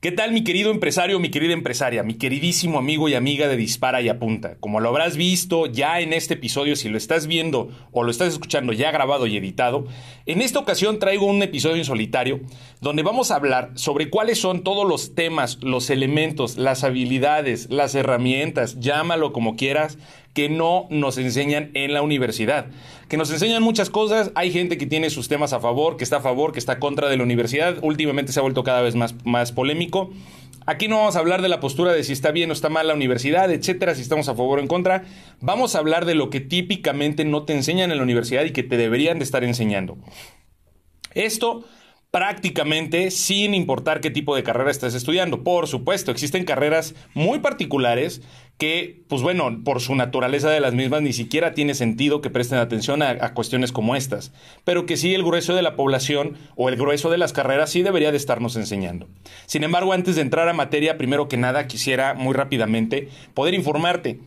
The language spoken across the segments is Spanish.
¿Qué tal mi querido empresario, mi querida empresaria, mi queridísimo amigo y amiga de Dispara y Apunta? Como lo habrás visto ya en este episodio, si lo estás viendo o lo estás escuchando ya grabado y editado, en esta ocasión traigo un episodio en solitario donde vamos a hablar sobre cuáles son todos los temas, los elementos, las habilidades, las herramientas, llámalo como quieras, que no nos enseñan en la universidad. Que nos enseñan muchas cosas, hay gente que tiene sus temas a favor, que está a favor, que está contra de la universidad, últimamente se ha vuelto cada vez más, más polémico. Aquí no vamos a hablar de la postura de si está bien o está mal la universidad, etcétera, si estamos a favor o en contra. Vamos a hablar de lo que típicamente no te enseñan en la universidad y que te deberían de estar enseñando. Esto prácticamente sin importar qué tipo de carrera estés estudiando. Por supuesto, existen carreras muy particulares que, pues bueno, por su naturaleza de las mismas, ni siquiera tiene sentido que presten atención a, cuestiones como estas, pero que sí el grueso de la población o el grueso de las carreras sí debería de estarnos enseñando. Sin embargo, antes de entrar a materia, primero que nada quisiera muy rápidamente poder informarte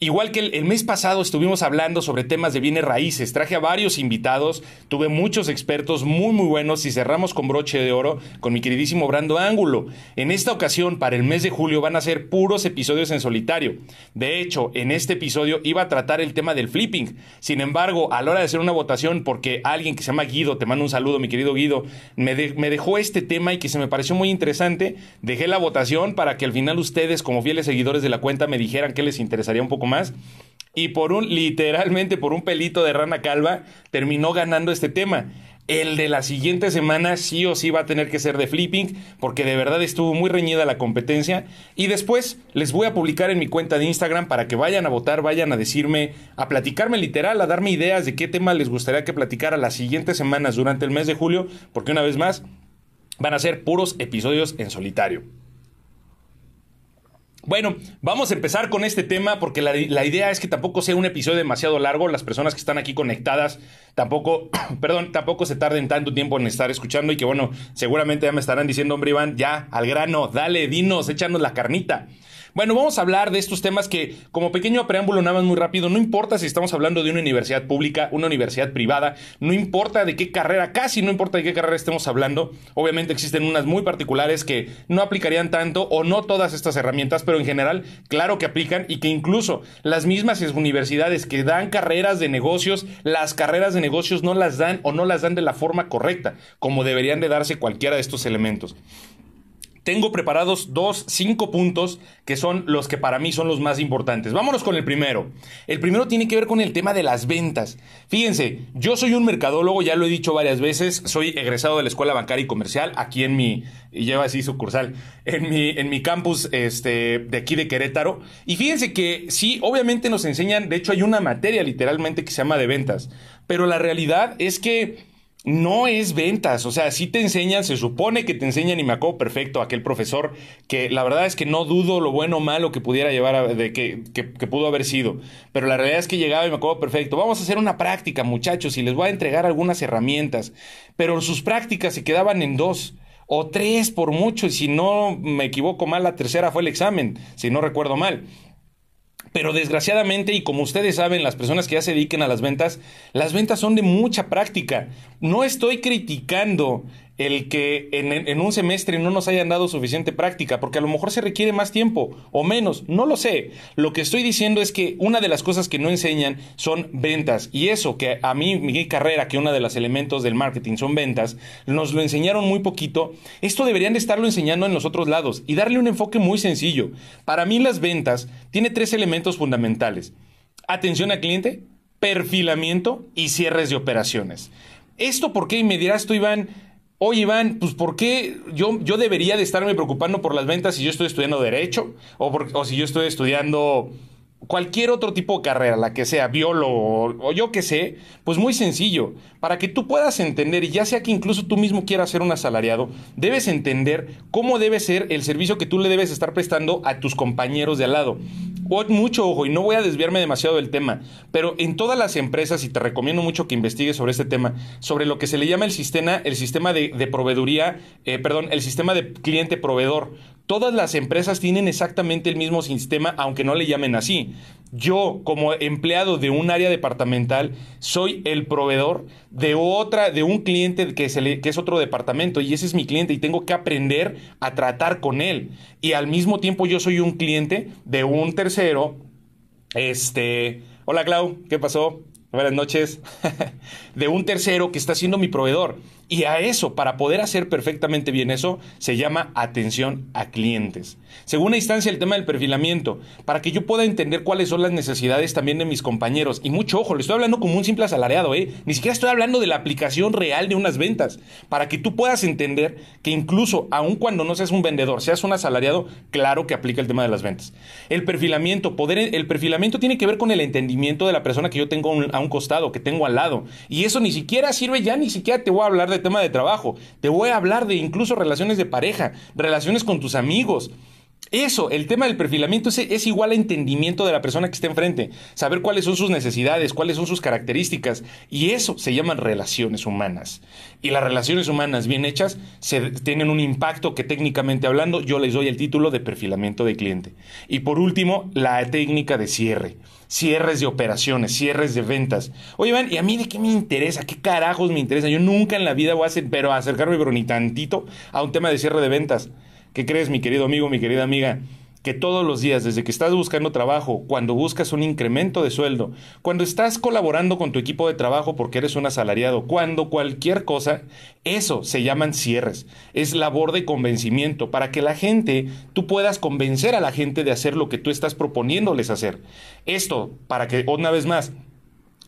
Igual que el, mes pasado estuvimos hablando sobre temas de bienes raíces, traje a varios invitados, tuve muchos expertos muy muy buenos y cerramos con broche de oro con mi queridísimo Brando Ángulo. En esta ocasión, para el mes de julio, van a ser puros episodios en solitario. De hecho, en este episodio iba a tratar el tema del flipping. Sin embargo, a la hora de hacer una votación, porque alguien que se llama Guido, te mando un saludo, mi querido Guido, me, me dejó este tema y que se me pareció muy interesante, dejé la votación para que al final ustedes, como fieles seguidores de la cuenta, me dijeran que les interesaría un poco más y por un, literalmente por un pelito de rana calva, terminó ganando este tema. El de la siguiente semana sí o sí va a tener que ser de flipping, porque de verdad estuvo muy reñida la competencia. Y después les voy a publicar en mi cuenta de Instagram para que vayan a votar, vayan a decirme, a platicarme literal, a darme ideas de qué tema les gustaría que platicara las siguientes semanas durante el mes de julio, porque una vez más van a ser puros episodios en solitario. Bueno, vamos a empezar con este tema porque la, idea es que tampoco sea un episodio demasiado largo. Las personas que están aquí conectadas tampoco, perdón, tampoco se tarden tanto tiempo en estar escuchando y que bueno, seguramente ya me estarán diciendo, hombre Iván, ya, al grano, dale, dinos, échanos la carnita. Bueno, vamos a hablar de estos temas que, como pequeño preámbulo, nada más muy rápido, no importa si estamos hablando de una universidad pública, una universidad privada, no importa de qué carrera, casi no importa de qué carrera estemos hablando. Obviamente existen unas muy particulares que no aplicarían tanto o no todas estas herramientas, pero en general, claro que aplican y que incluso las mismas universidades que dan carreras de negocios, las carreras de negocios no las dan o no las dan de la forma correcta, como deberían de darse cualquiera de estos elementos tengo preparados dos, cinco puntos que son los que para mí son los más importantes. Vámonos con el primero. El primero tiene que ver con el tema de las ventas. Fíjense, yo soy un mercadólogo, ya lo he dicho varias veces, soy egresado de la Escuela Bancaria y Comercial, aquí en mi, lleva así sucursal, en mi, en mi campus este, de aquí de Querétaro. Y fíjense que sí, obviamente nos enseñan, de hecho hay una materia literalmente que se llama de ventas, pero la realidad es que no es ventas, o sea, sí te enseñan, se supone que te enseñan y me acuerdo perfecto aquel profesor que la verdad es que no dudo lo bueno o malo que pudiera llevar a, de que, que, pudo haber sido, pero la realidad es que llegaba y me acuerdo perfecto, vamos a hacer una práctica muchachos y les voy a entregar algunas herramientas, pero sus prácticas se quedaban en dos o tres por mucho y si no me equivoco mal la tercera fue el examen, si no recuerdo mal. Pero desgraciadamente, y como ustedes saben, las personas que ya se dediquen a las ventas, las ventas son de mucha práctica. No estoy criticando el que en, un semestre no nos hayan dado suficiente práctica, porque a lo mejor se requiere más tiempo o menos, no lo sé. Lo que estoy diciendo es que una de las cosas que no enseñan son ventas, y eso que a mí, mi carrera, que uno de los elementos del marketing son ventas, nos lo enseñaron muy poquito, esto deberían de estarlo enseñando en los otros lados y darle un enfoque muy sencillo. Para mí las ventas tiene tres elementos fundamentales. Atención al cliente, perfilamiento y cierres de operaciones. ¿Esto por qué? Y me dirás tú, Iván, Oye, Iván, pues ¿por qué yo, yo debería de estarme preocupando por las ventas si yo estoy estudiando Derecho? O, si yo estoy estudiando cualquier otro tipo de carrera, la que sea, biólogo o, yo que sé, pues muy sencillo. Para que tú puedas entender, y ya sea que incluso tú mismo quieras ser un asalariado, debes entender cómo debe ser el servicio que tú le debes estar prestando a tus compañeros de al lado. Mucho ojo, y no voy a desviarme demasiado del tema, pero en todas las empresas, y te recomiendo mucho que investigues sobre este tema, sobre lo que se le llama el sistema, el sistema de, proveeduría, eh, perdón, el sistema de cliente-proveedor Todas las empresas tienen exactamente el mismo sistema, aunque no le llamen así. Yo, como empleado de un área departamental, soy el proveedor de otra, de un cliente que, es otro departamento, y ese es mi cliente, y tengo que aprender a tratar con él. Y al mismo tiempo yo soy un cliente de un tercero. Este. Hola, Clau, ¿qué pasó? Buenas noches. de un tercero que está siendo mi proveedor. Y a eso, para poder hacer perfectamente bien eso, se llama atención a clientes. Segunda instancia, el tema del perfilamiento, para que yo pueda entender cuáles son las necesidades también de mis compañeros. Y mucho ojo, le estoy hablando como un simple asalariado, ¿eh? Ni siquiera estoy hablando de la aplicación real de unas ventas, para que tú puedas entender que incluso, aun cuando no seas un vendedor, seas un asalariado, claro que aplica el tema de las ventas. El perfilamiento, poder, el perfilamiento tiene que ver con el entendimiento de la persona que yo tengo a un costado, que tengo al lado. Y eso ni siquiera sirve ya, ni siquiera te voy a hablar de tema de trabajo, te voy a hablar de incluso relaciones de pareja, relaciones con tus amigos. Eso, el tema del perfilamiento es, es, igual a entendimiento de la persona que está enfrente, saber cuáles son sus necesidades, cuáles son sus características, y eso se llaman relaciones humanas. Y las relaciones humanas bien hechas se, tienen un impacto que técnicamente hablando yo les doy el título de perfilamiento de cliente. Y por último, la técnica de cierre cierres de operaciones, cierres de ventas. Oye, Iván, ¿y a mí de qué me interesa? ¿Qué carajos me interesa? Yo nunca en la vida voy a hacer, pero acercarme, pero ni tantito, a un tema de cierre de ventas. ¿Qué crees, mi querido amigo, mi querida amiga? que todos los días, desde que estás buscando trabajo, cuando buscas un incremento de sueldo, cuando estás colaborando con tu equipo de trabajo porque eres un asalariado, cuando cualquier cosa, eso se llaman cierres. Es labor de convencimiento para que la gente, tú puedas convencer a la gente de hacer lo que tú estás proponiéndoles hacer. Esto, para que, una vez más,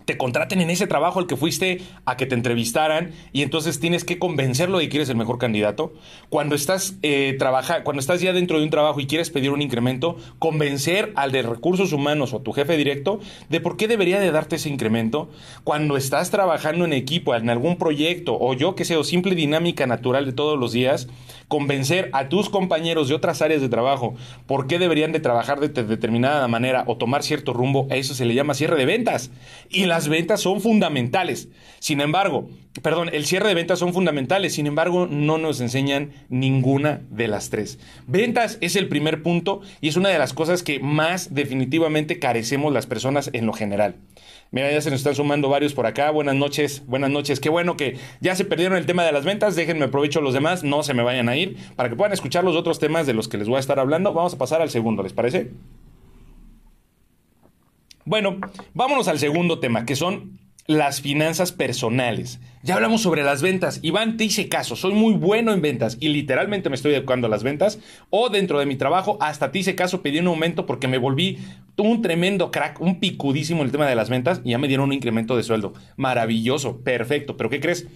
te contraten en ese trabajo al que fuiste a que te entrevistaran y entonces tienes que convencerlo de que eres el mejor candidato. Cuando estás, eh, cuando estás ya dentro de un trabajo y quieres pedir un incremento, convencer al de recursos humanos o a tu jefe directo de por qué debería de darte ese incremento. Cuando estás trabajando en equipo, en algún proyecto o yo que sé, o simple dinámica natural de todos los días, convencer a tus compañeros de otras áreas de trabajo por qué deberían de trabajar de determinada manera o tomar cierto rumbo, a eso se le llama cierre de ventas. Y las ventas son fundamentales. Sin embargo, perdón, el cierre de ventas son fundamentales, sin embargo, no nos enseñan ninguna de las tres. Ventas es el primer punto y es una de las cosas que más definitivamente carecemos las personas en lo general. Mira, ya se nos están sumando varios por acá. Buenas noches, buenas noches. Qué bueno que ya se perdieron el tema de las ventas. Déjenme aprovecho los demás, no se me vayan a ir para que puedan escuchar los otros temas de los que les voy a estar hablando. Vamos a pasar al segundo, ¿les parece? Bueno, vámonos al segundo tema, que son las finanzas personales. Ya hablamos sobre las ventas. Iván, te hice caso. Soy muy bueno en ventas y literalmente me estoy educando a las ventas. O dentro de mi trabajo, hasta te hice caso, pedí un aumento porque me volví un tremendo crack, un picudísimo en el tema de las ventas y ya me dieron un incremento de sueldo. Maravilloso, perfecto. Pero ¿qué crees?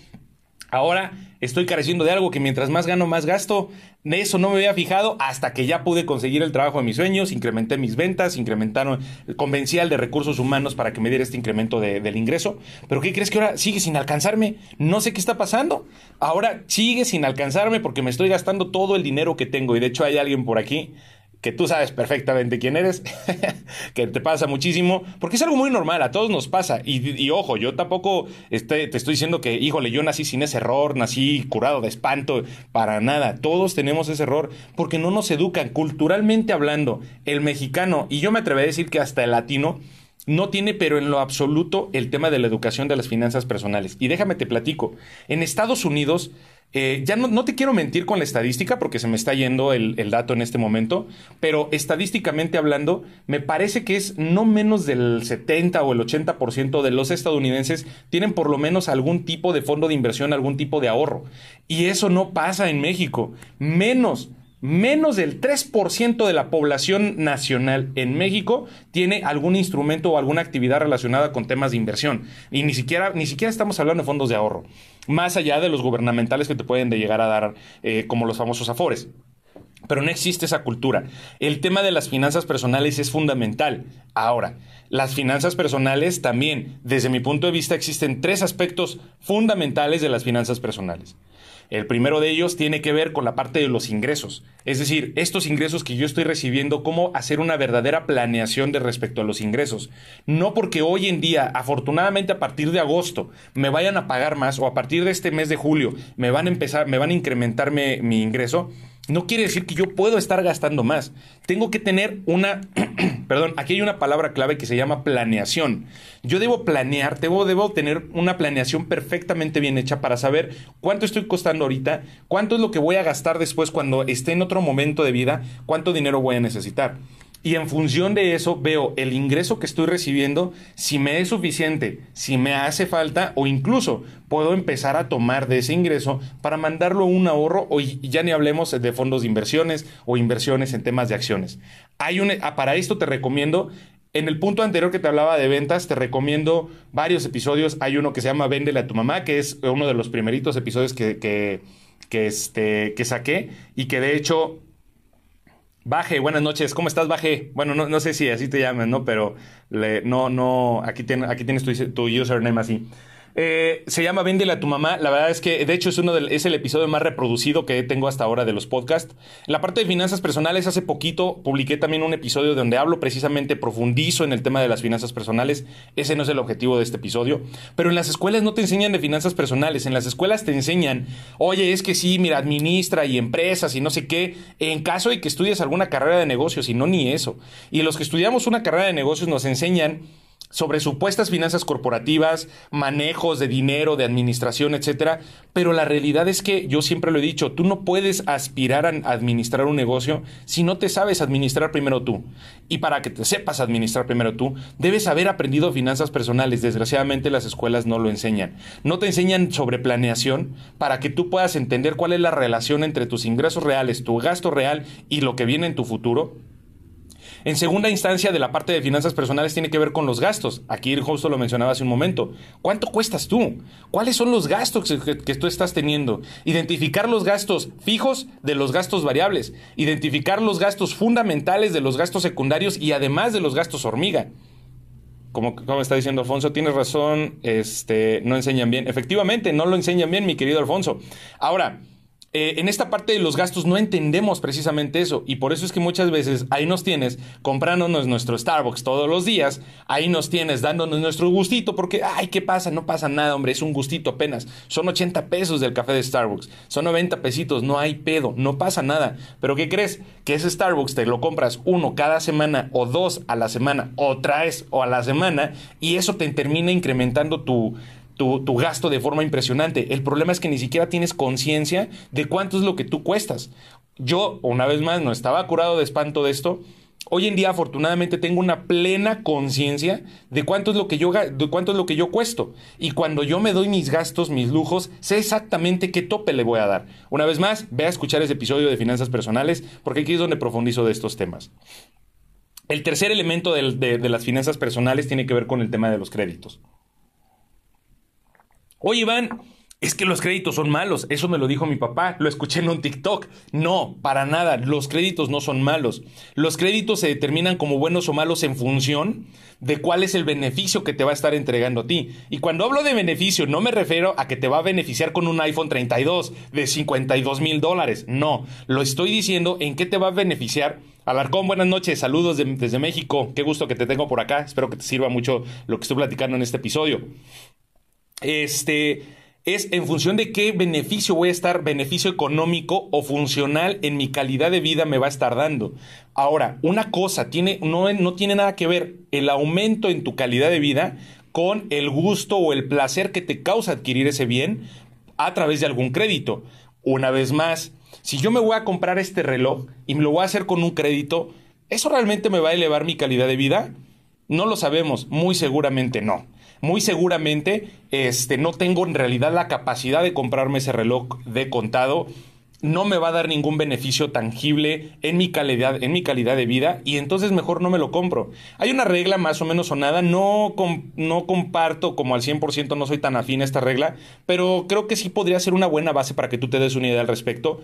Ahora estoy careciendo de algo que mientras más gano, más gasto. De eso no me había fijado hasta que ya pude conseguir el trabajo de mis sueños, incrementé mis ventas, incrementaron, convencí al de recursos humanos para que me diera este incremento del ingreso. Pero ¿qué crees que ahora sigue sin alcanzarme? No sé qué está pasando. Ahora sigue sin alcanzarme porque me estoy gastando todo el dinero que tengo. Y de hecho hay alguien por aquí que tú sabes perfectamente quién eres, que te pasa muchísimo, porque es algo muy normal, a todos nos pasa. Y, ojo, yo tampoco este, te estoy diciendo que, híjole, yo nací sin ese error, nací curado de espanto, para nada. Todos tenemos ese error porque no nos educan culturalmente hablando. El mexicano, y yo me atrevo a decir que hasta el latino, no tiene, pero en lo absoluto, el tema de la educación de las finanzas personales. Y déjame te platico. En Estados Unidos, eh, ya no, te quiero mentir con la estadística porque se me está yendo el, el, dato en este momento, pero estadísticamente hablando, me parece que es no menos del 70 o el 80% de los estadounidenses tienen por lo menos algún tipo de fondo de inversión, algún tipo de ahorro. Y eso no pasa en México. Menos menos del 3% de la población nacional en México tiene algún instrumento o alguna actividad relacionada con temas de inversión. Y ni siquiera, ni siquiera estamos hablando de fondos de ahorro, más allá de los gubernamentales que te pueden de llegar a dar, eh, como los famosos afores. Pero no existe esa cultura. El tema de las finanzas personales es fundamental. Ahora, las finanzas personales también, desde mi punto de vista, existen tres aspectos fundamentales de las finanzas personales. El primero de ellos tiene que ver con la parte de los ingresos. Es decir, estos ingresos que yo estoy recibiendo, cómo hacer una verdadera planeación de respecto a los ingresos. No porque hoy en día, afortunadamente a partir de agosto, me vayan a pagar más o a partir de este mes de julio me van a empezar, me van a incrementar mi ingreso no quiere decir que yo puedo estar gastando más. Tengo que tener una, perdón, aquí hay una palabra clave que se llama planeación. Yo debo planear, debo, debo tener una planeación perfectamente bien hecha para saber cuánto estoy costando ahorita, cuánto es lo que voy a gastar después cuando esté en otro momento de vida, cuánto dinero voy a necesitar. Y en función de eso veo el ingreso que estoy recibiendo, si me es suficiente, si me hace falta o incluso puedo empezar a tomar de ese ingreso para mandarlo a un ahorro o ya ni hablemos de fondos de inversiones o inversiones en temas de acciones. Hay un, ah, para esto te recomiendo en el punto anterior que te hablaba de ventas, te recomiendo varios episodios. Hay uno que se llama Véndele a tu mamá, que es uno de los primeritos episodios que, que, este, que saqué y que de hecho Baje, buenas noches. ¿Cómo estás, Baje? Bueno, no, no sé si así te llaman, ¿no? Pero no, no, aquí, aquí tienes tu, tu username así. Eh, se llama Véndele a tu mamá. La verdad es que, de hecho, es, uno del, es el episodio más reproducido que tengo hasta ahora de los podcasts. La parte de finanzas personales, hace poquito publiqué también un episodio donde hablo precisamente, profundizo en el tema de las finanzas personales. Ese no es el objetivo de este episodio. Pero en las escuelas no te enseñan de finanzas personales. En las escuelas te enseñan, oye, es que sí, mira, administra y empresas y no sé qué. En caso de que estudies alguna carrera de negocios, y no ni eso. Y los que estudiamos una carrera de negocios nos enseñan sobre supuestas finanzas corporativas, manejos de dinero, de administración, etcétera, pero la realidad es que yo siempre lo he dicho, tú no puedes aspirar a administrar un negocio si no te sabes administrar primero tú. Y para que te sepas administrar primero tú, debes haber aprendido finanzas personales. Desgraciadamente las escuelas no lo enseñan. No te enseñan sobre planeación para que tú puedas entender cuál es la relación entre tus ingresos reales, tu gasto real y lo que viene en tu futuro en segunda instancia, de la parte de finanzas personales tiene que ver con los gastos. Aquí el justo lo mencionaba hace un momento. ¿Cuánto cuestas tú? ¿Cuáles son los gastos que, que, tú estás teniendo? Identificar los gastos fijos de los gastos variables. Identificar los gastos fundamentales de los gastos secundarios y además de los gastos hormiga. Como, como, está diciendo Alfonso, tienes razón, este, no enseñan bien. Efectivamente, no lo enseñan bien, mi querido Alfonso. Ahora, eh, en esta parte de los gastos no entendemos precisamente eso y por eso es que muchas veces ahí nos tienes comprándonos nuestro Starbucks todos los días, ahí nos tienes dándonos nuestro gustito porque, ay, ¿qué pasa? No pasa nada, hombre, es un gustito apenas. Son 80 pesos del café de Starbucks, son 90 pesitos, no hay pedo, no pasa nada. Pero ¿qué crees? Que ese Starbucks te lo compras uno cada semana o dos a la semana o traes o a la semana y eso te termina incrementando tu tu, gasto de forma impresionante. El problema es que ni siquiera tienes conciencia de cuánto es lo que tú cuestas. Yo, una vez más, no estaba curado de espanto de esto. Hoy en día, afortunadamente, tengo una plena conciencia de cuánto es lo que yo cuánto es lo que yo cuesto. Y cuando yo me doy mis gastos, mis lujos, sé exactamente qué tope le voy a dar. Una vez más, ve a escuchar ese episodio de finanzas personales, porque aquí es donde profundizo de estos temas. El tercer elemento de las finanzas personales tiene que ver con el tema de los créditos. Oye, Iván, es que los créditos son malos. Eso me lo dijo mi papá. Lo escuché en un TikTok. No, para nada. Los créditos no son malos. Los créditos se determinan como buenos o malos en función de cuál es el beneficio que te va a estar entregando a ti. Y cuando hablo de beneficio, no me refiero a que te va a beneficiar con un iPhone 32 de 52 mil dólares. No, lo estoy diciendo en qué te va a beneficiar. Alarcón, buenas noches, saludos desde México. Qué gusto que te tengo por acá. Espero que te sirva mucho lo que estoy platicando en este episodio este, es en función de qué beneficio voy a estar, beneficio económico o funcional en mi calidad de vida me va a estar dando. Ahora, una cosa tiene, no, no tiene nada que ver el aumento en tu calidad de vida con el gusto o el placer que te causa adquirir ese bien a través de algún crédito. Una vez más, si yo me voy a comprar este reloj y me lo voy a hacer con un crédito, ¿eso realmente me va a elevar mi calidad de vida? No lo sabemos, muy seguramente no muy seguramente este, no tengo en realidad la capacidad de comprarme ese reloj de contado no me va a dar ningún beneficio tangible en mi calidad, en mi calidad de vida y entonces mejor no me lo compro. Hay una regla más o menos sonada, no, no comparto como al 100%, no soy tan afín a esta regla, pero creo que sí podría ser una buena base para que tú te des una idea al respecto.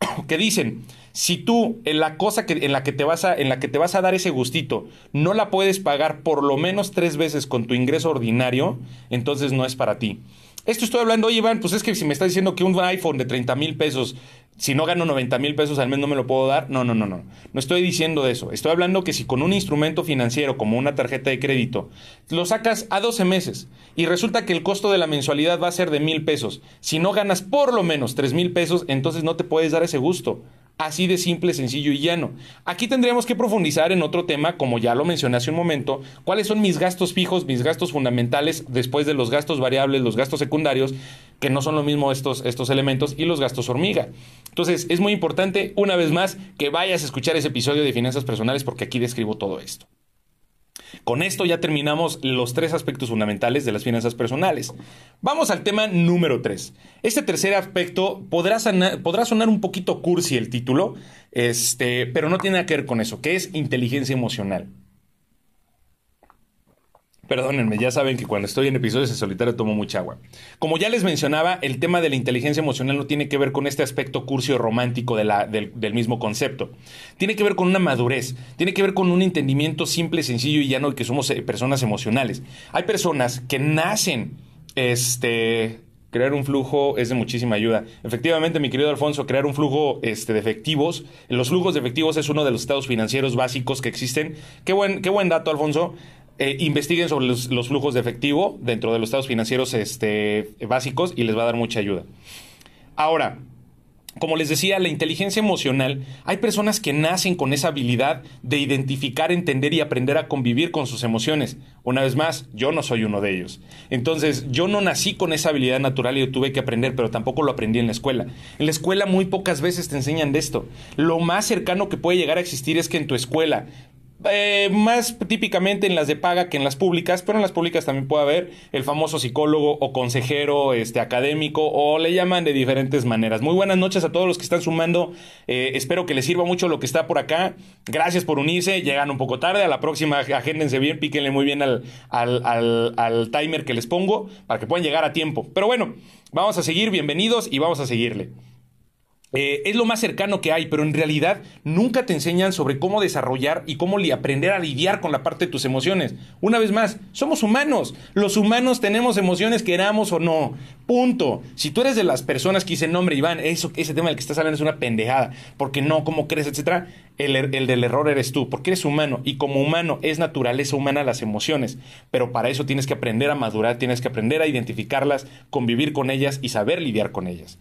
que dicen, si tú en la cosa que, en, la que te vas a, en la que te vas a dar ese gustito no la puedes pagar por lo menos tres veces con tu ingreso ordinario, entonces no es para ti. Esto estoy hablando, oye Iván, pues es que si me estás diciendo que un iPhone de 30 mil pesos, si no gano 90 mil pesos al mes no me lo puedo dar, no, no, no, no. No estoy diciendo eso. Estoy hablando que si con un instrumento financiero como una tarjeta de crédito lo sacas a 12 meses y resulta que el costo de la mensualidad va a ser de mil pesos, si no ganas por lo menos 3 mil pesos, entonces no te puedes dar ese gusto. Así de simple, sencillo y llano. Aquí tendríamos que profundizar en otro tema, como ya lo mencioné hace un momento, cuáles son mis gastos fijos, mis gastos fundamentales, después de los gastos variables, los gastos secundarios, que no son lo mismo estos, estos elementos, y los gastos hormiga. Entonces, es muy importante, una vez más, que vayas a escuchar ese episodio de finanzas personales porque aquí describo todo esto. Con esto ya terminamos los tres aspectos fundamentales de las finanzas personales. Vamos al tema número tres. Este tercer aspecto podrá, podrá sonar un poquito cursi el título, este, pero no tiene nada que ver con eso, que es inteligencia emocional. Perdónenme, ya saben que cuando estoy en episodios de solitario tomo mucha agua. Como ya les mencionaba, el tema de la inteligencia emocional no tiene que ver con este aspecto curcio romántico del, del, mismo concepto. Tiene que ver con una madurez, tiene que ver con un entendimiento simple, sencillo y llano de que somos eh, personas emocionales. Hay personas que nacen, este, crear un flujo es de muchísima ayuda. Efectivamente, mi querido Alfonso, crear un flujo este, de efectivos. Los flujos de efectivos es uno de los estados financieros básicos que existen. Qué buen, qué buen dato, Alfonso. Eh, investiguen sobre los, flujos de efectivo dentro de los estados financieros este, básicos y les va a dar mucha ayuda. Ahora, como les decía, la inteligencia emocional, hay personas que nacen con esa habilidad de identificar, entender y aprender a convivir con sus emociones. Una vez más, yo no soy uno de ellos. Entonces, yo no nací con esa habilidad natural y tuve que aprender, pero tampoco lo aprendí en la escuela. En la escuela muy pocas veces te enseñan de esto. Lo más cercano que puede llegar a existir es que en tu escuela eh, más típicamente en las de paga que en las públicas, pero en las públicas también puede haber el famoso psicólogo o consejero este, académico o le llaman de diferentes maneras. Muy buenas noches a todos los que están sumando. Eh, espero que les sirva mucho lo que está por acá. Gracias por unirse. Llegan un poco tarde. A la próxima, agéndense bien, píquenle muy bien al, al, al timer que les pongo para que puedan llegar a tiempo. Pero bueno, vamos a seguir. Bienvenidos y vamos a seguirle. Eh, es lo más cercano que hay, pero en realidad nunca te enseñan sobre cómo desarrollar y cómo aprender a lidiar con la parte de tus emociones. Una vez más, somos humanos. Los humanos tenemos emociones, queramos o no. Punto. Si tú eres de las personas que dicen, hombre, Iván, eso, ese tema del que estás hablando es una pendejada, porque no, cómo crees, etcétera, el, el del error eres tú, porque eres humano y como humano es naturaleza humana las emociones, pero para eso tienes que aprender a madurar, tienes que aprender a identificarlas, convivir con ellas y saber lidiar con ellas.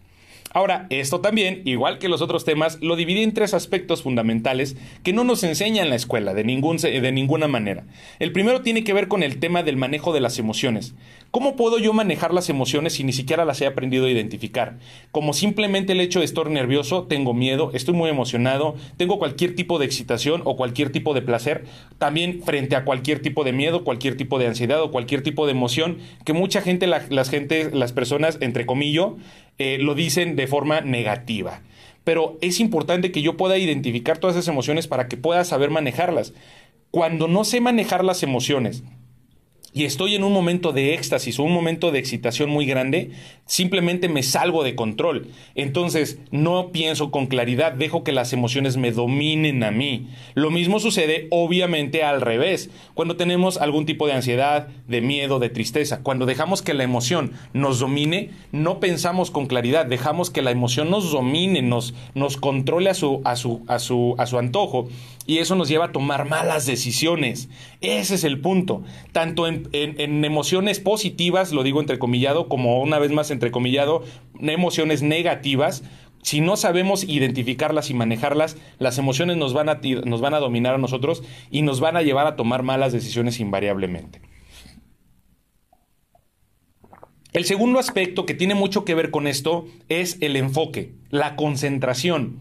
Ahora, esto también, igual que los otros temas, lo dividí en tres aspectos fundamentales que no nos enseña en la escuela de, ningún, de ninguna manera. El primero tiene que ver con el tema del manejo de las emociones. ¿Cómo puedo yo manejar las emociones si ni siquiera las he aprendido a identificar? Como simplemente el hecho de estar nervioso, tengo miedo, estoy muy emocionado, tengo cualquier tipo de excitación o cualquier tipo de placer, también frente a cualquier tipo de miedo, cualquier tipo de ansiedad o cualquier tipo de emoción que mucha gente, las gente, las personas, entre comillas, eh, lo dicen de forma negativa. Pero es importante que yo pueda identificar todas esas emociones para que pueda saber manejarlas. Cuando no sé manejar las emociones, y estoy en un momento de éxtasis o un momento de excitación muy grande, simplemente me salgo de control. Entonces, no pienso con claridad, dejo que las emociones me dominen a mí. Lo mismo sucede obviamente al revés, cuando tenemos algún tipo de ansiedad, de miedo, de tristeza. Cuando dejamos que la emoción nos domine, no pensamos con claridad, dejamos que la emoción nos domine, nos, nos controle a su, a, su, a, su, a su antojo y eso nos lleva a tomar malas decisiones. Ese es el punto. Tanto en, emociones positivas, lo digo entrecomillado, como una vez más entrecomillado, emociones negativas. Si no sabemos identificarlas y manejarlas, las emociones nos van, a, nos van a dominar a nosotros y nos van a llevar a tomar malas decisiones invariablemente. El segundo aspecto que tiene mucho que ver con esto es el enfoque, la concentración.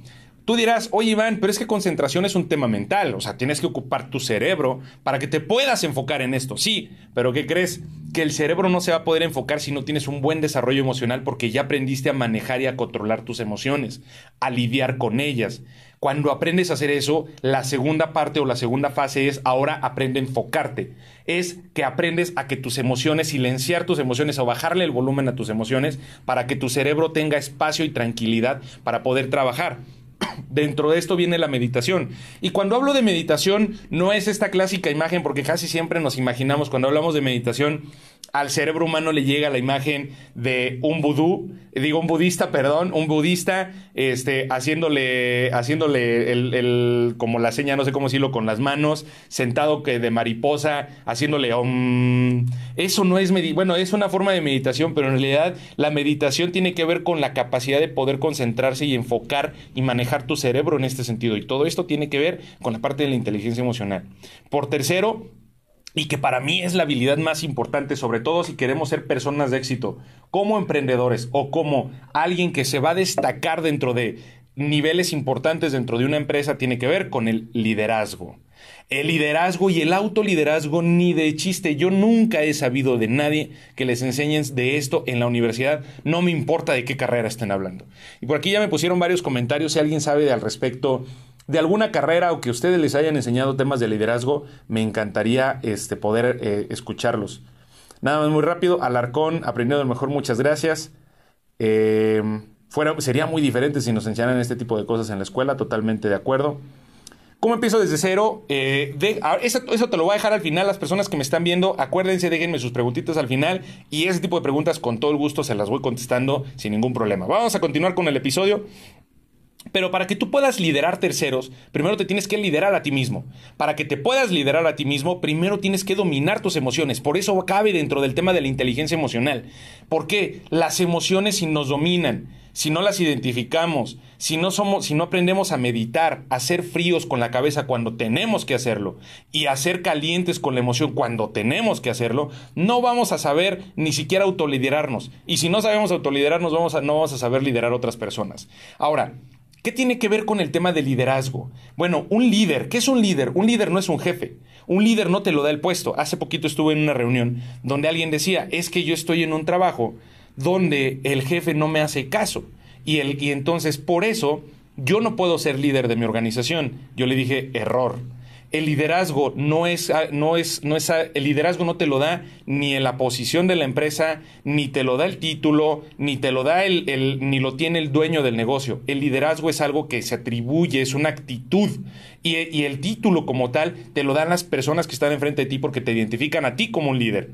Tú dirás, oye Iván, pero es que concentración es un tema mental, o sea, tienes que ocupar tu cerebro para que te puedas enfocar en esto. Sí, pero ¿qué crees? Que el cerebro no se va a poder enfocar si no tienes un buen desarrollo emocional porque ya aprendiste a manejar y a controlar tus emociones, a lidiar con ellas. Cuando aprendes a hacer eso, la segunda parte o la segunda fase es ahora aprende a enfocarte. Es que aprendes a que tus emociones, silenciar tus emociones o bajarle el volumen a tus emociones para que tu cerebro tenga espacio y tranquilidad para poder trabajar. Dentro de esto viene la meditación. Y cuando hablo de meditación, no es esta clásica imagen, porque casi siempre nos imaginamos cuando hablamos de meditación, al cerebro humano le llega la imagen de un vudú, digo un budista, perdón, un budista, este, haciéndole, haciéndole el, como la seña, no sé cómo decirlo, con las manos, sentado que de mariposa, haciéndole um, Eso no es, bueno, es una forma de meditación, pero en realidad la meditación tiene que ver con la capacidad de poder concentrarse y enfocar y manejar tu cerebro en este sentido. Y todo esto tiene que ver con la parte de la inteligencia emocional. Por tercero, y que para mí es la habilidad más importante, sobre todo si queremos ser personas de éxito, como emprendedores o como alguien que se va a destacar dentro de niveles importantes dentro de una empresa, tiene que ver con el liderazgo. El liderazgo y el autoliderazgo ni de chiste. Yo nunca he sabido de nadie que les enseñen de esto en la universidad. No me importa de qué carrera estén hablando. Y por aquí ya me pusieron varios comentarios. Si alguien sabe de al respecto de alguna carrera o que ustedes les hayan enseñado temas de liderazgo, me encantaría este, poder eh, escucharlos. Nada más muy rápido, Alarcón, aprendiendo lo mejor, muchas gracias. Eh, fuera, sería muy diferente si nos enseñaran este tipo de cosas en la escuela, totalmente de acuerdo. ¿Cómo empiezo desde cero? Eh, eso, eso, te lo voy a dejar al final. Las personas que me están viendo, acuérdense, déjenme sus preguntitas al final. Y ese tipo de preguntas, con todo el gusto, se las voy contestando sin ningún problema. Vamos a continuar con el episodio. Pero para que tú puedas liderar terceros, primero te tienes que liderar a ti mismo. Para que te puedas liderar a ti mismo, primero tienes que dominar tus emociones. Por eso cabe dentro del tema de la inteligencia emocional. Porque las emociones si nos dominan, si no las identificamos, si no somos, si no aprendemos a meditar, a ser fríos con la cabeza cuando tenemos que hacerlo y a ser calientes con la emoción cuando tenemos que hacerlo, no vamos a saber ni siquiera autoliderarnos. Y si no sabemos autoliderarnos, vamos a, no vamos a saber liderar a otras personas. Ahora, ¿Qué tiene que ver con el tema de liderazgo? Bueno, un líder, ¿qué es un líder? Un líder no es un jefe. Un líder no te lo da el puesto. Hace poquito estuve en una reunión donde alguien decía, es que yo estoy en un trabajo donde el jefe no me hace caso. Y, el, y entonces por eso yo no puedo ser líder de mi organización. Yo le dije, error el liderazgo no es, ah, no es, no es, ah, el liderazgo no te lo da ni en la posición de la empresa, ni te lo da el título, ni te lo da el, ni lo tiene el dueño del negocio. El liderazgo es algo que se atribuye, es una actitud. Y el título como tal te lo dan las personas que están enfrente de ti porque te identifican a ti como un líder.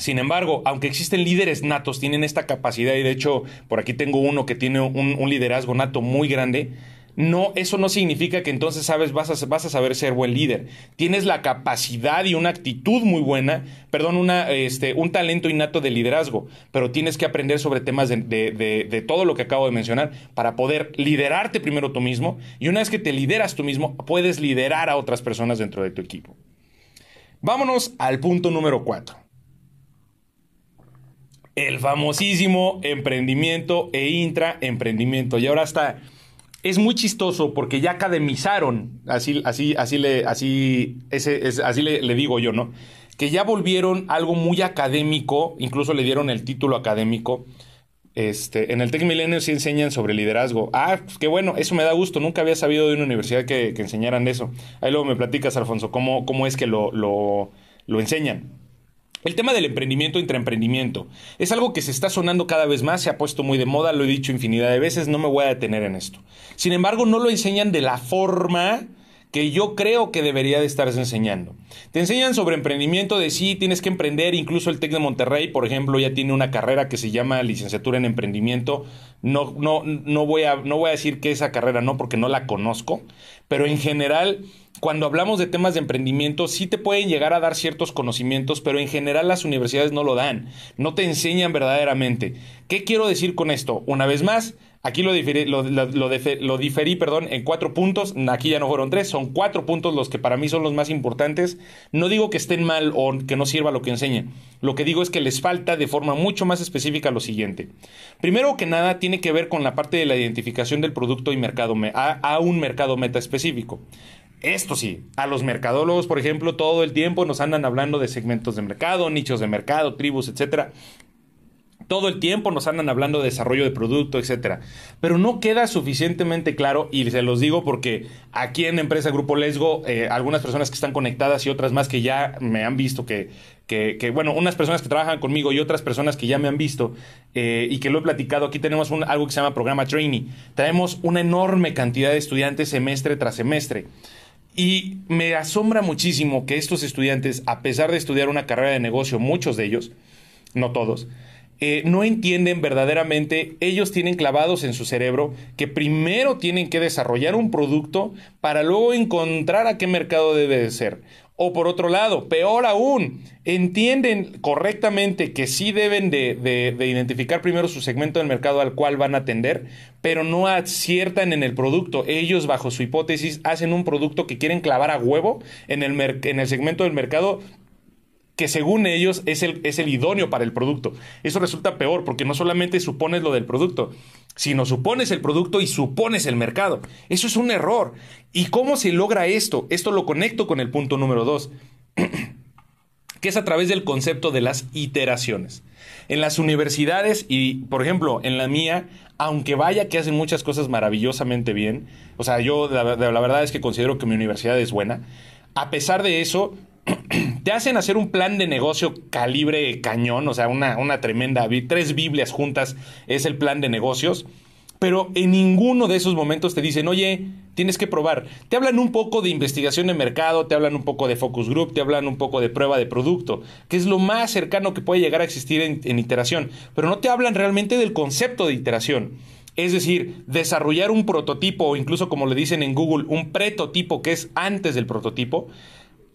Sin embargo, aunque existen líderes natos, tienen esta capacidad, y de hecho, por aquí tengo uno que tiene un, liderazgo nato muy grande, no, eso no significa que entonces sabes, vas a, vas a saber ser buen líder. Tienes la capacidad y una actitud muy buena, perdón, una, este, un talento innato de liderazgo, pero tienes que aprender sobre temas de, de todo lo que acabo de mencionar para poder liderarte primero tú mismo y una vez que te lideras tú mismo, puedes liderar a otras personas dentro de tu equipo. Vámonos al punto número cuatro. El famosísimo emprendimiento e intraemprendimiento. Y ahora está es muy chistoso porque ya academizaron, así, así, así le, así, ese, así le, digo yo, ¿no? Que ya volvieron algo muy académico, incluso le dieron el título académico. Este, en el Tech Milenio sí enseñan sobre liderazgo. Ah, pues qué bueno, eso me da gusto. Nunca había sabido de una universidad que, que enseñaran eso. Ahí luego me platicas, Alfonso, cómo, cómo es que lo, lo, lo enseñan. El tema del emprendimiento intraemprendimiento es algo que se está sonando cada vez más, se ha puesto muy de moda, lo he dicho infinidad de veces, no me voy a detener en esto. Sin embargo, no lo enseñan de la forma que yo creo que debería de estarse enseñando. Te enseñan sobre emprendimiento de sí, tienes que emprender, incluso el TEC de Monterrey, por ejemplo, ya tiene una carrera que se llama licenciatura en emprendimiento. No, no, no, voy, a, no voy a decir que esa carrera no, porque no la conozco, pero en general cuando hablamos de temas de emprendimiento, sí te pueden llegar a dar ciertos conocimientos, pero en general las universidades no lo dan, no te enseñan verdaderamente. ¿Qué quiero decir con esto? Una vez más, aquí lo diferí, perdón, en cuatro puntos, aquí ya no fueron tres, son cuatro puntos los que para mí son los más importantes. No digo que estén mal o que no sirva lo que enseñan, lo que digo es que les falta de forma mucho más específica lo siguiente. Primero que nada, tiene que ver con la parte de la identificación del producto y mercado, a, a un mercado meta específico. Esto sí, a los mercadólogos, por ejemplo, todo el tiempo nos andan hablando de segmentos de mercado, nichos de mercado, tribus, etcétera. Todo el tiempo nos andan hablando de desarrollo de producto, etcétera. Pero no queda suficientemente claro, y se los digo porque aquí en Empresa Grupo Lesgo, eh, algunas personas que están conectadas y otras más que ya me han visto que, que, bueno, unas personas que trabajan conmigo y otras personas que ya me han visto eh, y que lo he platicado, aquí tenemos algo que se llama programa Trainee. Traemos una enorme cantidad de estudiantes semestre tras semestre. Y me asombra muchísimo que estos estudiantes, a pesar de estudiar una carrera de negocio, muchos de ellos, no todos, eh, no entienden verdaderamente, ellos tienen clavados en su cerebro que primero tienen que desarrollar un producto para luego encontrar a qué mercado debe de ser. O por otro lado, peor aún, entienden correctamente que sí deben de, de, identificar primero su segmento del mercado al cual van a atender, pero no aciertan en el producto. Ellos, bajo su hipótesis, hacen un producto que quieren clavar a huevo en el, en el segmento del mercado que según ellos es el, es el idóneo para el producto. Eso resulta peor porque no solamente supones lo del producto, sino supones el producto y supones el mercado. Eso es un error. ¿Y cómo se logra esto? Esto lo conecto con el punto número dos, que es a través del concepto de las iteraciones. En las universidades y, por ejemplo, en la mía, aunque vaya que hacen muchas cosas maravillosamente bien, o sea, yo la, la verdad es que considero que mi universidad es buena, a pesar de eso, te hacen hacer un plan de negocio calibre cañón, o sea, una, una tremenda, tres Biblias juntas es el plan de negocios, pero en ninguno de esos momentos te dicen, oye, tienes que probar. Te hablan un poco de investigación de mercado, te hablan un poco de focus group, te hablan un poco de prueba de producto, que es lo más cercano que puede llegar a existir en, en iteración, pero no te hablan realmente del concepto de iteración. Es decir, desarrollar un prototipo o incluso como le dicen en Google, un pretotipo que es antes del prototipo,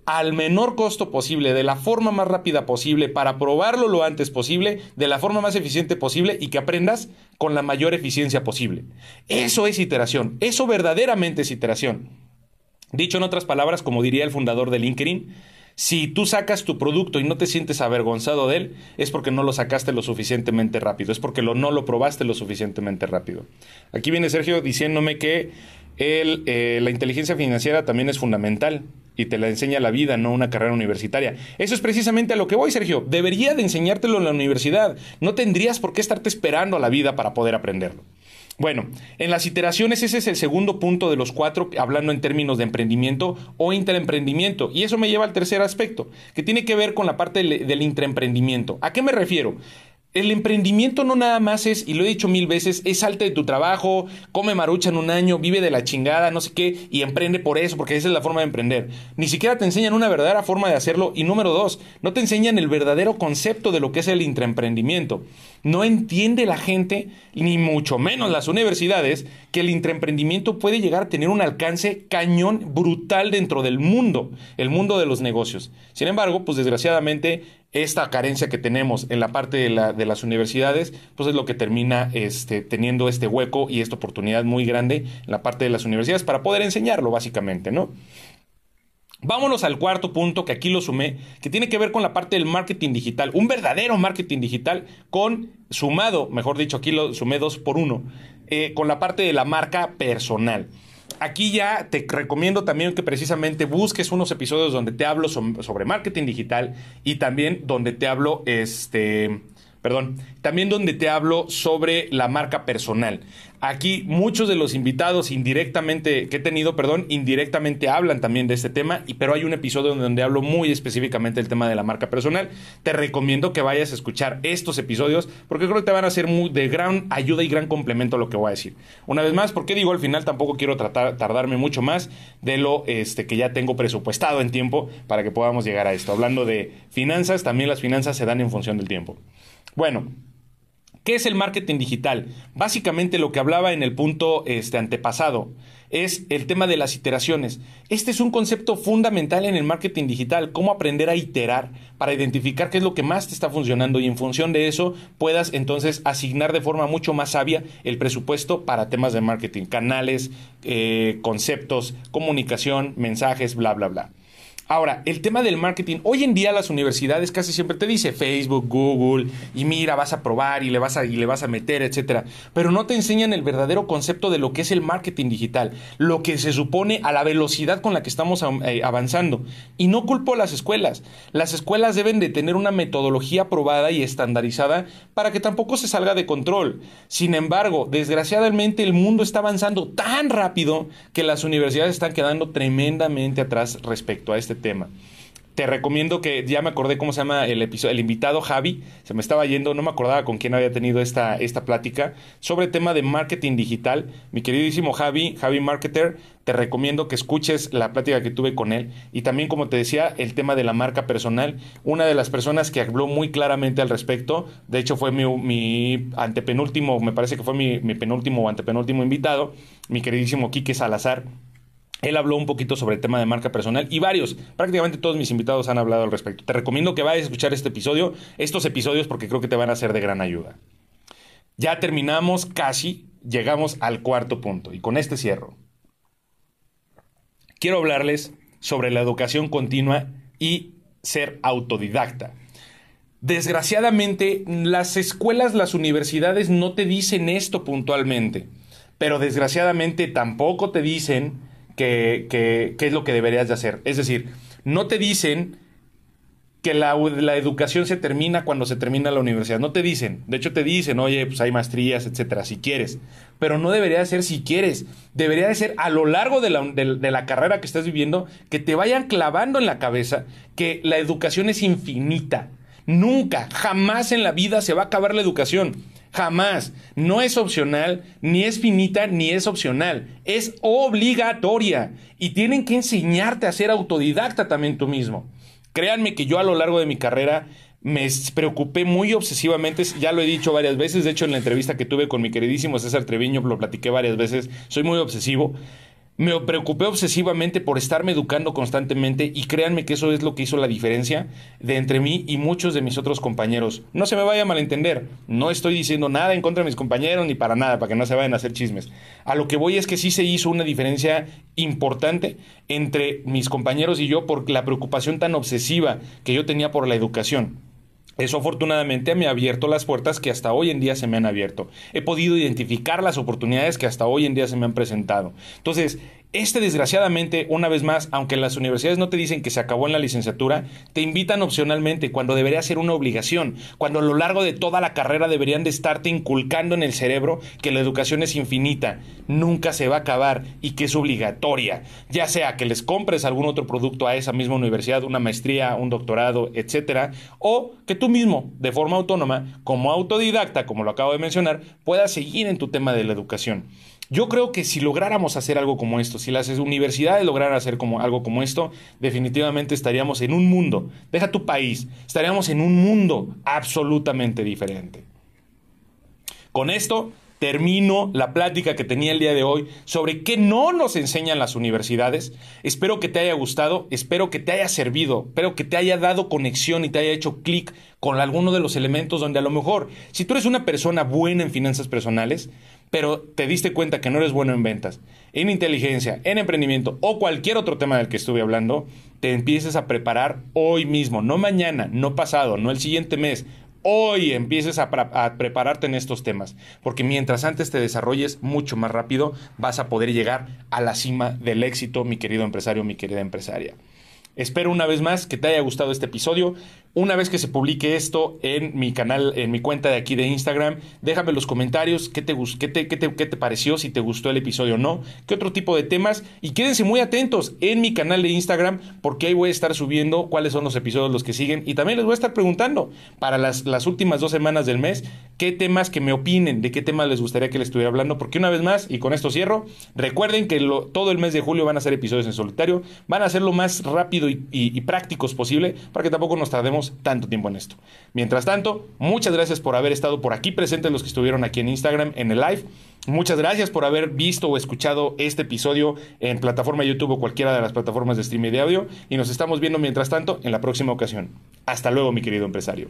al menor costo posible, de la forma más rápida posible, para probarlo lo antes posible, de la forma más eficiente posible y que aprendas con la mayor eficiencia posible. Eso es iteración, eso verdaderamente es iteración. Dicho en otras palabras, como diría el fundador de LinkedIn, si tú sacas tu producto y no te sientes avergonzado de él, es porque no lo sacaste lo suficientemente rápido, es porque no lo probaste lo suficientemente rápido. Aquí viene Sergio diciéndome que eh, la inteligencia financiera también es fundamental y te la enseña la vida, no una carrera universitaria. Eso es precisamente a lo que voy, Sergio. Debería de enseñártelo en la universidad. No tendrías por qué estarte esperando a la vida para poder aprenderlo. Bueno, en las iteraciones ese es el segundo punto de los cuatro, hablando en términos de emprendimiento o interemprendimiento. Y eso me lleva al tercer aspecto, que tiene que ver con la parte del, del intraemprendimiento. ¿A qué me refiero? El emprendimiento no nada más es, y lo he dicho mil veces, es salte de tu trabajo, come marucha en un año, vive de la chingada, no sé qué, y emprende por eso, porque esa es la forma de emprender. Ni siquiera te enseñan una verdadera forma de hacerlo. Y número dos, no te enseñan el verdadero concepto de lo que es el intraemprendimiento. No entiende la gente, ni mucho menos las universidades, que el intraemprendimiento puede llegar a tener un alcance cañón brutal dentro del mundo, el mundo de los negocios. Sin embargo, pues desgraciadamente esta carencia que tenemos en la parte de, las universidades, pues es lo que termina este, teniendo este hueco y esta oportunidad muy grande en la parte de las universidades para poder enseñarlo, básicamente, ¿no? Vámonos al cuarto punto que aquí lo sumé, que tiene que ver con la parte del marketing digital, un verdadero marketing digital con sumado, mejor dicho, aquí lo sumé dos por uno, eh, con la parte de la marca personal aquí ya te recomiendo también que precisamente busques unos episodios donde te hablo sobre marketing digital y también donde te hablo, este, perdón, también donde te hablo sobre la marca personal. Aquí muchos de los invitados indirectamente que he tenido, perdón, indirectamente hablan también de este tema, y, pero hay un episodio donde hablo muy específicamente del tema de la marca personal. Te recomiendo que vayas a escuchar estos episodios porque creo que te van a ser de gran ayuda y gran complemento a lo que voy a decir. Una vez más, porque digo, al final tampoco quiero tratar, tardarme mucho más de lo este, que ya tengo presupuestado en tiempo para que podamos llegar a esto. Hablando de finanzas, también las finanzas se dan en función del tiempo. Bueno, ¿Qué es el marketing digital? Básicamente lo que hablaba en el punto este, antepasado es el tema de las iteraciones. Este es un concepto fundamental en el marketing digital, cómo aprender a iterar para identificar qué es lo que más te está funcionando y en función de eso puedas entonces asignar de forma mucho más sabia el presupuesto para temas de marketing, canales, eh, conceptos, comunicación, mensajes, bla, bla, bla. Ahora, el tema del marketing, hoy en día las universidades casi siempre te dice Facebook, Google, y mira, vas a probar y le vas a, y le vas a meter, etcétera. Pero no te enseñan el verdadero concepto de lo que es el marketing digital, lo que se supone a la velocidad con la que estamos eh, avanzando. Y no culpo a las escuelas. Las escuelas deben de tener una metodología probada y estandarizada para que tampoco se salga de control. Sin embargo, desgraciadamente el mundo está avanzando tan rápido que las universidades están quedando tremendamente atrás respecto a este tema. te recomiendo que ya me acordé cómo se llama el episodio, el invitado Javi, se me estaba yendo, no me acordaba con quién había tenido esta, esta plática sobre tema de marketing digital. Mi queridísimo Javi, Javi Marketer, te recomiendo que escuches la plática que tuve con él y también, como te decía, el tema de la marca personal. Una de las personas que habló muy claramente al respecto, de hecho fue mi, mi antepenúltimo, me parece que fue mi, mi penúltimo o antepenúltimo invitado, mi queridísimo Quique Salazar él habló un poquito sobre el tema de marca personal y varios, prácticamente todos mis invitados han hablado al respecto. Te recomiendo que vayas a escuchar este episodio, estos episodios, porque creo que te van a ser de gran ayuda. Ya terminamos casi, llegamos al cuarto punto y con este cierro. Quiero hablarles sobre la educación continua y ser autodidacta. Desgraciadamente, las escuelas, las universidades no te dicen esto puntualmente, pero desgraciadamente tampoco te dicen qué es lo que deberías de hacer. Es decir, no te dicen que la, la, educación se termina cuando se termina la universidad. No te dicen. De hecho, te dicen, oye, pues hay maestrías, etcétera, si quieres. Pero no debería de ser si quieres. Debería de ser a lo largo de la, de la carrera que estás viviendo que te vayan clavando en la cabeza que la educación es infinita. Nunca, jamás en la vida se va a acabar la educación. Jamás. No es opcional, ni es finita, ni es opcional. Es obligatoria. Y tienen que enseñarte a ser autodidacta también tú mismo. Créanme que yo a lo largo de mi carrera me preocupé muy obsesivamente, ya lo he dicho varias veces, de hecho en la entrevista que tuve con mi queridísimo César Treviño lo platiqué varias veces, soy muy obsesivo me preocupé obsesivamente por estarme educando constantemente y créanme que eso es lo que hizo la diferencia de entre mí y muchos de mis otros compañeros. No se me vaya a malentender, no estoy diciendo nada en contra de mis compañeros ni para nada, para que no se vayan a hacer chismes. A lo que voy es que sí se hizo una diferencia importante entre mis compañeros y yo por la preocupación tan obsesiva que yo tenía por la educación. Eso afortunadamente me ha abierto las puertas que hasta hoy en día se me han abierto. He podido identificar las oportunidades que hasta hoy en día se me han presentado. Entonces, este, desgraciadamente, una vez más, aunque las universidades no te dicen que se acabó en la licenciatura, te invitan opcionalmente cuando debería ser una obligación, cuando a lo largo de toda la carrera deberían de estarte inculcando en el cerebro que la educación es infinita, nunca se va a acabar y que es obligatoria, ya sea que les compres algún otro producto a esa misma universidad, una maestría, un doctorado, etcétera, o que tú mismo, de forma autónoma, como autodidacta, como lo acabo de mencionar, puedas seguir en tu tema de la educación. Yo creo que si lográramos hacer algo como esto, si las universidades lograran hacer algo como esto, definitivamente estaríamos en un mundo, deja tu país, estaríamos en un mundo absolutamente diferente. Con esto termino la plática que tenía el día de hoy sobre qué no nos enseñan las universidades. Espero que te haya gustado, espero que te haya servido, espero que te haya dado conexión y te haya hecho clic con alguno de los elementos donde a lo mejor, si tú eres una persona buena en finanzas personales, pero te diste cuenta que no eres bueno en ventas, en inteligencia, en emprendimiento o cualquier otro tema del que estuve hablando, te empieces a preparar hoy mismo, no mañana, no pasado, no el siguiente mes. Hoy empieces a, prepararte en estos temas, porque mientras antes te desarrolles mucho más rápido, vas a poder llegar a la cima del éxito, mi querido empresario, mi querida empresaria. Espero una vez más que te haya gustado este episodio. Una vez que se publique esto en mi canal, en mi cuenta de aquí de Instagram, déjame los comentarios qué te, qué te, qué te, qué te pareció, si te gustó el episodio o no, qué otro tipo de temas. Y quédense muy atentos en mi canal de Instagram, porque ahí voy a estar subiendo cuáles son los episodios los que siguen. Y también les voy a estar preguntando para las, las últimas dos semanas del mes qué temas que me opinen, de qué temas les gustaría que les estuviera hablando. Porque una vez más, y con esto cierro, recuerden que todo el mes de julio van a ser episodios en solitario, van a ser lo más rápido y, y prácticos posible para que tampoco nos tanto tiempo en esto. Mientras tanto, muchas gracias por haber estado por aquí presentes los que estuvieron aquí en Instagram en el live. Muchas gracias por haber visto o escuchado este episodio en plataforma YouTube o cualquiera de las plataformas de streaming de audio y nos estamos viendo mientras tanto en la próxima ocasión. Hasta luego, mi querido empresario.